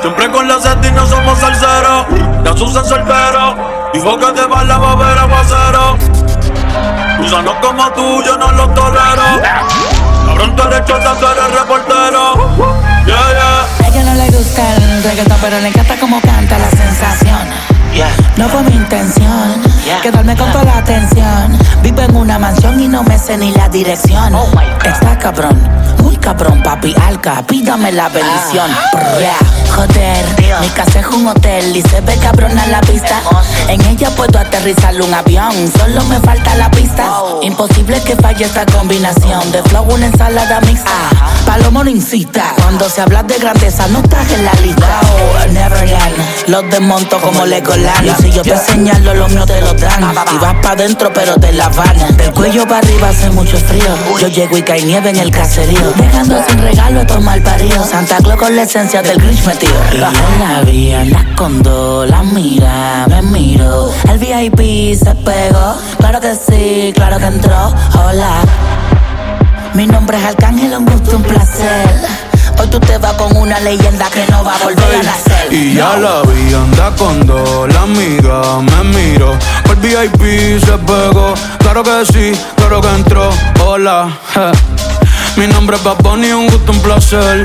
Siempre con la sed y no somos salseros. Ya Susan soltero. Dijo que te va la va a ver aguacero. Gusanos como tú, yo no los tolero. Cabrón, tú eres chota, tú eres reportero. Yeah, yeah. A ella no le gusta el reggaetón, pero le encanta como canta la sensación. No fue mi intención quedarme con toda la atención. Vivo en una mansión y no me sé ni la dirección. Está cabrón, muy cabrón, papi alca. Pídame la bendición. Brr, Joder, mi casa es un hotel y se ve cabrón a la vista. En ella puedo aterrizar un avión, solo me falta la pista. Imposible que falle esta combinación de flow, una ensalada mixta. Palomo no incita. Cuando se habla de grandeza, no estás en la lista. Oh, Neverland, los desmonto como Legoland. Y si yo te señalo, los míos te lo dan. Y vas pa' dentro, pero te la van. Del cuello para arriba hace mucho frío. Yo llego y cae nieve en el caserío. Dejando sin regalo todo mal parido. Santa Claus con la esencia del Grinch metido. Y yo la vi, anda con dos, la mira, me miro. El VIP se pegó. Claro que sí, claro que entró. Hola. Mi nombre es Arcángel, un gusto, un placer. Hoy tú te vas con una leyenda que no va a volver a nacer. Y ya la vi, anda con dos, la amiga me miró. Por VIP se pegó, claro que sí, claro que entró. Hola, je. mi nombre es Bad Bunny, un gusto, un placer.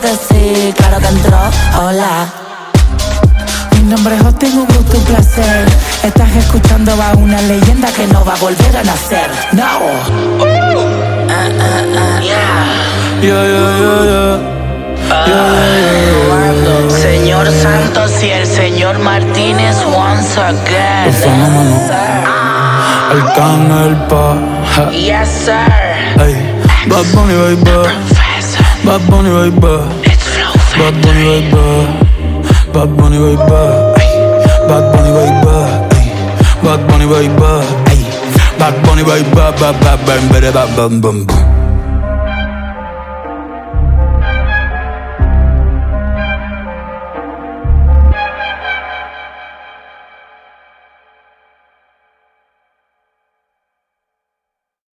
claro que sí, claro que entró. Hola. Mi nombre es Justin, un gusto, un placer. Estás escuchando a una leyenda que no va a volver a nacer. No. Yeah, yeah, yeah, yeah Yeah, yeah, yeah, yeah. Señor Santos y el señor Martínez once again. Los fenómenos Arcángel pa ja. Yes, sir. Ey, Bad Bunny baby. Bad Bunny right back. It's Flow Bad Bunny right back. Bad Bunny right back. Ay. Bad Bunny right back. Ay. Bad Bunny right back. Ay. Bad Bunny right back. Bad Bunny right back. Bad Bunny right back. Bad Bunny right back.